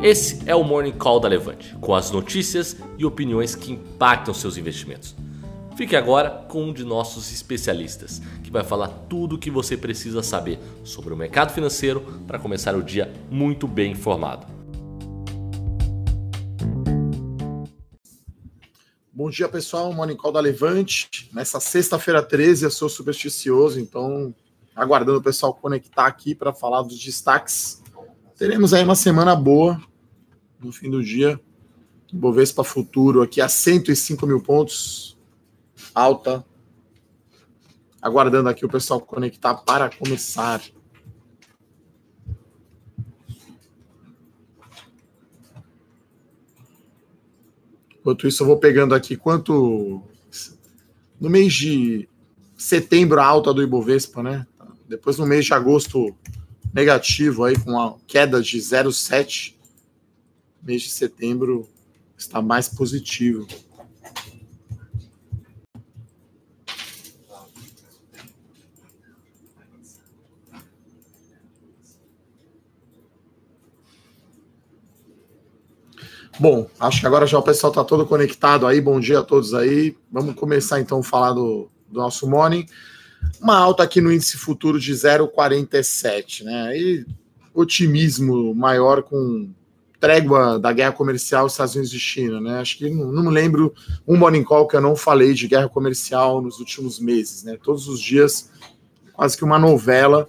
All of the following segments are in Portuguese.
Esse é o Morning Call da Levante, com as notícias e opiniões que impactam seus investimentos. Fique agora com um de nossos especialistas, que vai falar tudo o que você precisa saber sobre o mercado financeiro para começar o dia muito bem informado. Bom dia, pessoal. Morning Call da Levante. Nessa sexta-feira 13, eu sou supersticioso, então aguardando o pessoal conectar aqui para falar dos destaques. Teremos aí uma semana boa no fim do dia. Bovespa Futuro aqui a 105 mil pontos, alta. Aguardando aqui o pessoal conectar para começar. Enquanto isso, eu vou pegando aqui quanto. No mês de setembro, a alta do Ibovespa, né? Depois, no mês de agosto, negativo, aí com a queda de 0,7 mês de setembro está mais positivo. Bom, acho que agora já o pessoal está todo conectado aí. Bom dia a todos aí. Vamos começar então a falar do, do nosso morning. Uma alta aqui no índice futuro de 0,47, né? E otimismo maior com trégua da guerra comercial Estados Unidos e China, né? Acho que não, não me lembro um morning call que eu não falei de guerra comercial nos últimos meses, né? Todos os dias, quase que uma novela,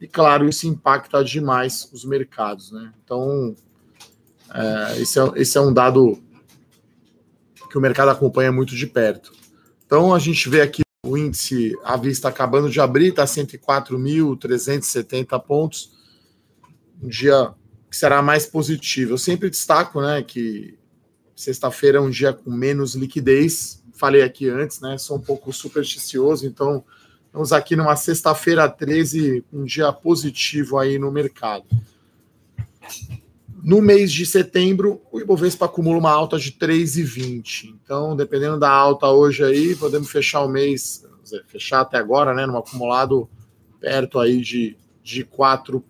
e claro, isso impacta demais os mercados, né? Então, é, esse, é, esse é um dado que o mercado acompanha muito de perto. Então, a gente vê aqui o índice à vista acabando de abrir, está 104.370 pontos, um dia que será mais positivo. Eu sempre destaco, né, que sexta-feira é um dia com menos liquidez. Falei aqui antes, né? Sou um pouco supersticioso, então vamos aqui numa sexta-feira 13, um dia positivo aí no mercado. No mês de setembro, o Ibovespa acumula uma alta de 3,20. Então, dependendo da alta hoje aí, podemos fechar o mês, fechar até agora, né, no acumulado perto aí de, de 4%.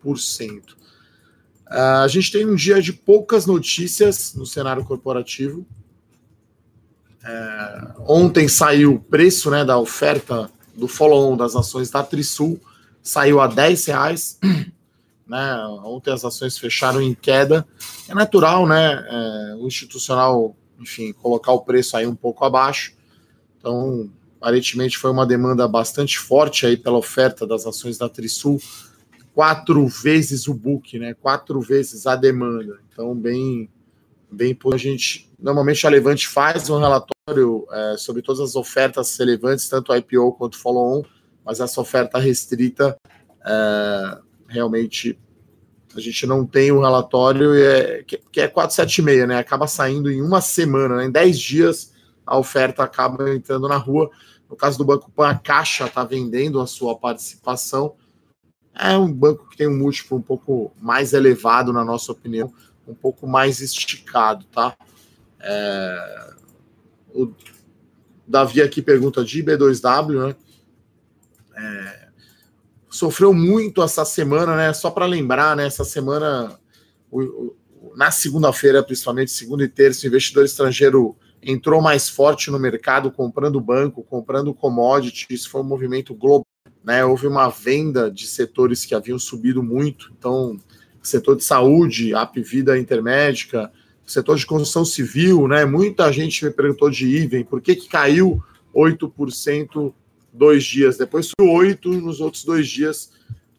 Uh, a gente tem um dia de poucas notícias no cenário corporativo. É, ontem saiu o preço né, da oferta do follow-on das ações da Trisul, saiu a 10 reais. Né, ontem as ações fecharam em queda. É natural, né? É, o institucional, enfim, colocar o preço aí um pouco abaixo. Então, aparentemente foi uma demanda bastante forte aí pela oferta das ações da Trisul quatro vezes o book, né? Quatro vezes a demanda. Então, bem, bem a gente normalmente a Levante faz um relatório é, sobre todas as ofertas relevantes, tanto IPO quanto follow-on, mas essa oferta restrita é, realmente a gente não tem o um relatório é, que, que é 476, né? Acaba saindo em uma semana, né? em 10 dias a oferta acaba entrando na rua. No caso do Banco Pan, a Caixa está vendendo a sua participação é um banco que tem um múltiplo um pouco mais elevado, na nossa opinião, um pouco mais esticado, tá? É... O Davi aqui pergunta de B2W, né? É... Sofreu muito essa semana, né? Só para lembrar, né? Essa semana, o, o, na segunda-feira, principalmente segunda e terça, o investidor estrangeiro entrou mais forte no mercado, comprando banco, comprando commodity. Isso foi um movimento global né, houve uma venda de setores que haviam subido muito, então, setor de saúde, AP Vida Intermédica, setor de construção civil, né, muita gente me perguntou de IVEN, por que, que caiu 8% dois dias, depois subiu 8% nos outros dois dias,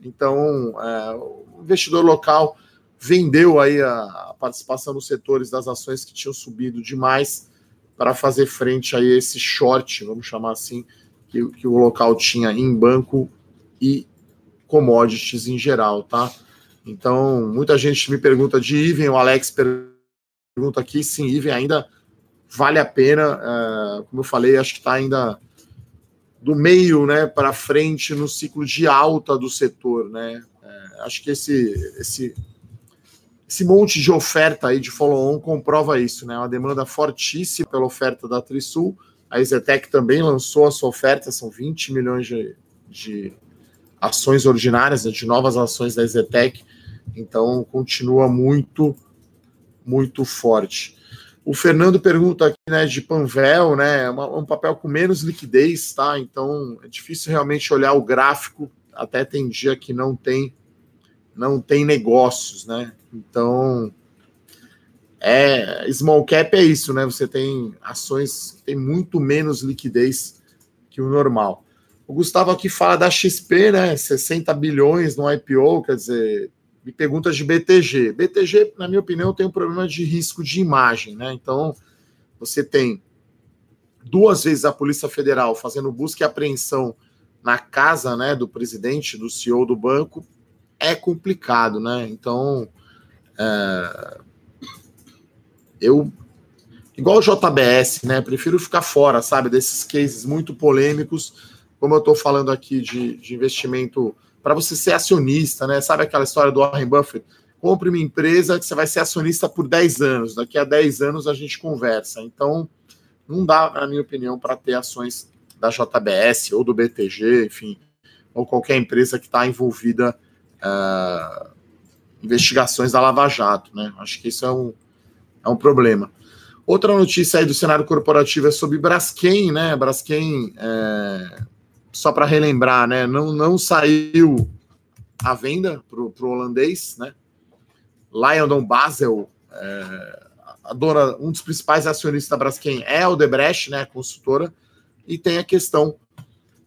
então, é, o investidor local vendeu aí a, a participação nos setores das ações que tinham subido demais para fazer frente a esse short, vamos chamar assim, que, que o local tinha em banco e commodities em geral, tá? Então, muita gente me pergunta de Iven, o Alex pergunta aqui, sim, Iven ainda vale a pena, uh, como eu falei, acho que está ainda do meio né, para frente no ciclo de alta do setor, né? Uh, acho que esse, esse, esse monte de oferta aí de follow-on comprova isso, né? Uma demanda fortíssima pela oferta da Trisul, a Exetec também lançou a sua oferta, são 20 milhões de, de ações ordinárias, né, de novas ações da Exetec. Então, continua muito muito forte. O Fernando pergunta aqui, né, de Panvel, né, um papel com menos liquidez, tá? Então é difícil realmente olhar o gráfico. Até tem dia que não tem, não tem negócios, né? Então é small cap é isso, né? Você tem ações que tem muito menos liquidez que o normal. O Gustavo aqui fala da XP, né? 60 bilhões no IPO, quer dizer, me pergunta de BTG. BTG, na minha opinião, tem um problema de risco de imagem, né? Então, você tem duas vezes a Polícia Federal fazendo busca e apreensão na casa, né, do presidente, do CEO do banco, é complicado, né? Então, é... eu igual o JBS, né? Prefiro ficar fora, sabe, desses cases muito polêmicos, como eu estou falando aqui de, de investimento para você ser acionista, né? Sabe aquela história do Warren Buffett? Compre uma empresa que você vai ser acionista por 10 anos. Daqui a 10 anos a gente conversa. Então, não dá, na minha opinião, para ter ações da JBS ou do BTG, enfim, ou qualquer empresa que está envolvida uh, investigações da Lava Jato, né? Acho que isso é um, é um problema. Outra notícia aí do cenário corporativo é sobre Braskem, né? Braskem é, só para relembrar, né, não, não saiu a venda para o holandês, né? Lyondon Basel, é, a dona, um dos principais acionistas da Braskem é a Odebrecht, né, a consultora, e tem a questão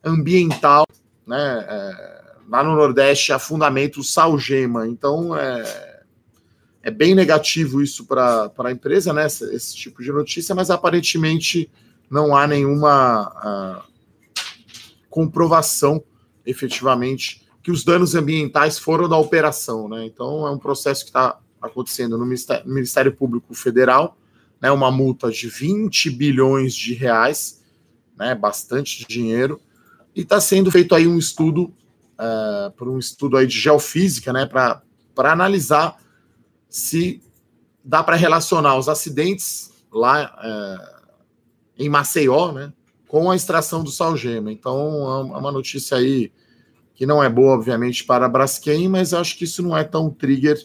ambiental, né, é, lá no Nordeste, a fundamento Salgema. Então, é, é bem negativo isso para a empresa, né, esse, esse, tipo de notícia, mas aparentemente não há nenhuma... Uh, comprovação efetivamente que os danos ambientais foram da operação, né? Então é um processo que está acontecendo no Ministério, no Ministério, Público Federal, né? Uma multa de 20 bilhões de reais, né? Bastante dinheiro e está sendo feito aí um estudo uh, por um estudo aí de geofísica, né? Para para analisar se dá para relacionar os acidentes lá uh, em Maceió, né? Com a extração do salgema. Então, é uma notícia aí que não é boa, obviamente, para a Braskem, mas acho que isso não é tão trigger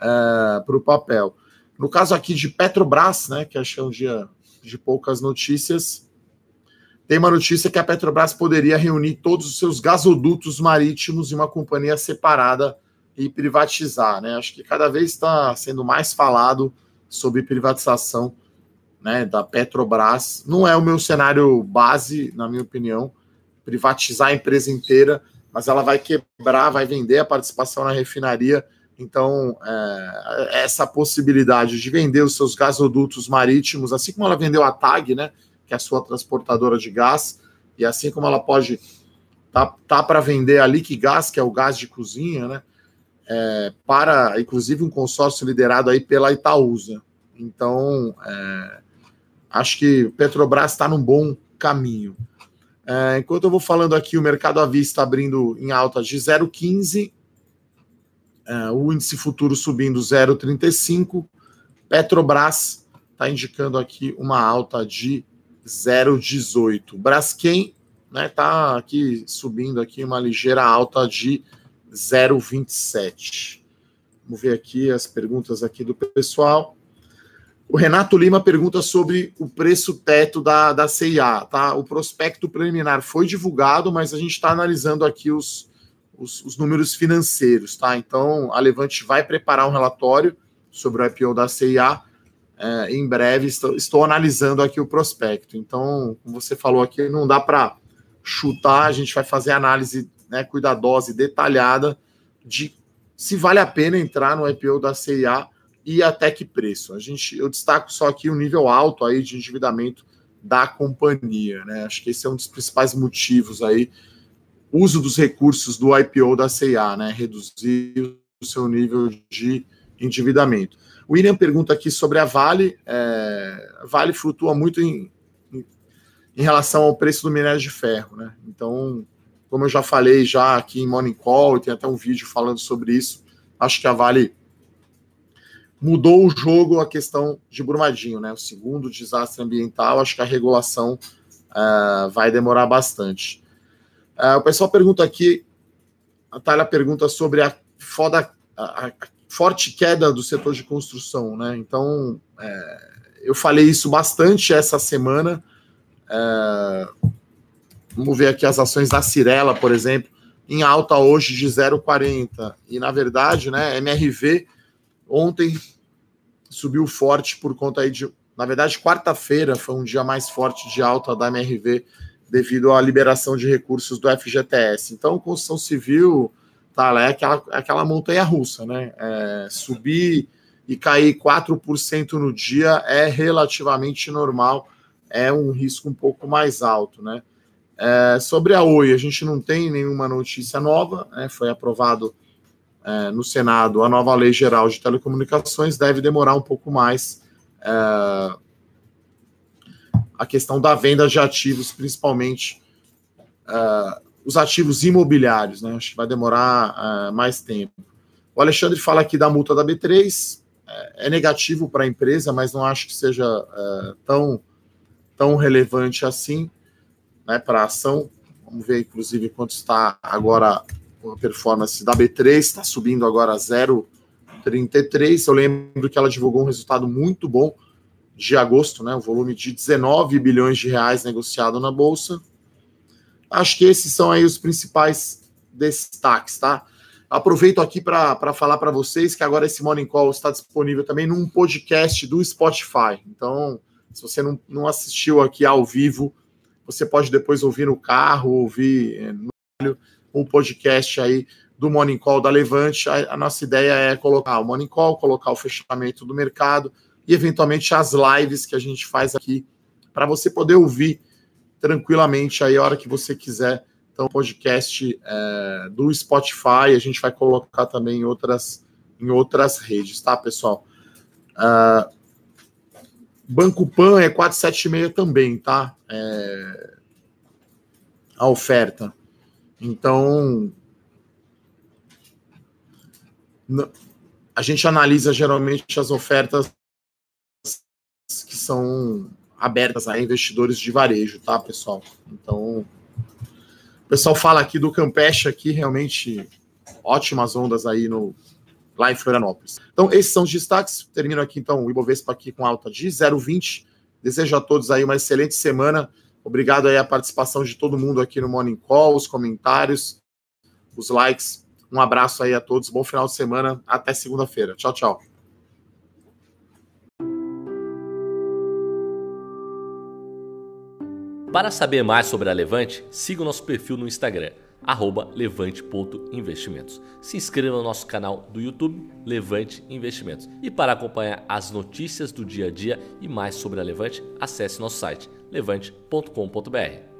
é, para o papel. No caso aqui de Petrobras, né, que que é um dia de poucas notícias, tem uma notícia que a Petrobras poderia reunir todos os seus gasodutos marítimos em uma companhia separada e privatizar. Né? Acho que cada vez está sendo mais falado sobre privatização né, da Petrobras. Não é o meu cenário base, na minha opinião, privatizar a empresa inteira, mas ela vai quebrar, vai vender a participação na refinaria. Então, é, essa possibilidade de vender os seus gasodutos marítimos, assim como ela vendeu a TAG, né, que é a sua transportadora de gás, e assim como ela pode tá, tá para vender a Liquigás, que é o gás de cozinha, né, é, para, inclusive, um consórcio liderado aí pela Itaúsa. Então, é, acho que Petrobras está num bom caminho. É, enquanto eu vou falando aqui, o mercado à vista abrindo em alta de 0,15, é, o índice futuro subindo 0,35, Petrobras está indicando aqui uma alta de 0,18. Braskem está né, tá aqui subindo aqui uma ligeira alta de 0,27. Vamos ver aqui as perguntas aqui do pessoal. O Renato Lima pergunta sobre o preço teto da, da CIA. Tá? O prospecto preliminar foi divulgado, mas a gente está analisando aqui os, os, os, números financeiros. Tá? Então, a Levante vai preparar um relatório sobre o IPO da CIA. É, em breve, estou, estou analisando aqui o prospecto. Então, como você falou aqui, não dá para chutar, a gente vai fazer análise né, cuidadosa e detalhada de se vale a pena entrar no IPO da CIA e até que preço. A gente, eu destaco só aqui o nível alto aí de endividamento da companhia, né? Acho que esse é um dos principais motivos aí, uso dos recursos do IPO da CIA, né? Reduzir o seu nível de endividamento. O William pergunta aqui sobre a Vale. É, a Vale flutua muito em, em, em, relação ao preço do minério de ferro, né? Então, como eu já falei já aqui em Morning Call, tem até um vídeo falando sobre isso, acho que a Vale mudou o jogo a questão de Brumadinho, né? O segundo desastre ambiental, acho que a regulação uh, vai demorar bastante. Uh, o pessoal pergunta aqui, a Thalia pergunta sobre a foda, a, a forte queda do setor de construção, né? Então, é, eu falei isso bastante essa semana. É, vamos ver aqui as ações da Cirela, por exemplo, em alta hoje de 0,40. E na verdade, né, MRV ontem subiu forte por conta aí de. Na verdade, quarta-feira foi um dia mais forte de alta da MRV devido à liberação de recursos do FGTS. Então, construção civil tá, é aquela, é aquela montanha russa, né? É, subir e cair 4% no dia é relativamente normal, é um risco um pouco mais alto, né? É, sobre a Oi, a gente não tem nenhuma notícia nova, né? foi aprovado é, no Senado a nova Lei Geral de Telecomunicações, deve demorar um pouco mais é, a questão da venda de ativos, principalmente é, os ativos imobiliários, né? Acho que vai demorar é, mais tempo. O Alexandre fala aqui da multa da B3, é, é negativo para a empresa, mas não acho que seja tão, tão relevante assim né, para a ação. Vamos ver, inclusive, quanto está agora a performance da B3, está subindo agora 0,33. Eu lembro que ela divulgou um resultado muito bom de agosto, né, um volume de 19 bilhões de reais negociado na Bolsa. Acho que esses são aí os principais destaques, tá? Aproveito aqui para falar para vocês que agora esse Morning Call está disponível também num podcast do Spotify. Então, se você não, não assistiu aqui ao vivo, você pode depois ouvir no carro, ouvir eh, no o podcast aí do Morning Call da Levante. A, a, nossa ideia é colocar o Morning Call, colocar o fechamento do mercado e, eventualmente, as lives que a gente faz aqui para você poder ouvir tranquilamente aí a hora que você quiser. Então, podcast é, do Spotify, a gente vai colocar também em outras, em outras redes, tá, pessoal? Uh, Banco Pan é 476 também, tá? É... A oferta. Então, a gente analisa geralmente as ofertas que são abertas a investidores de varejo, tá, pessoal? Então, o pessoal fala aqui do Campeche aqui, realmente ótimas ondas aí no, lá em Florianópolis. Então, esses são os destaques. Termino aqui, então, o Ibovespa aqui com alta de 0,20. Desejo a todos aí uma excelente semana. Obrigado aí a participação de todo mundo aqui no Morning Call, os comentários, os likes. Um abraço aí a todos. Bom final de semana. Até segunda-feira. Tchau, tchau. Para saber mais sobre a Levante, siga o nosso perfil no Instagram levante.investimentos. Se inscreva no nosso canal do YouTube Levante Investimentos. E para acompanhar as notícias do dia a dia e mais sobre a Levante, acesse nosso site levante.com.br.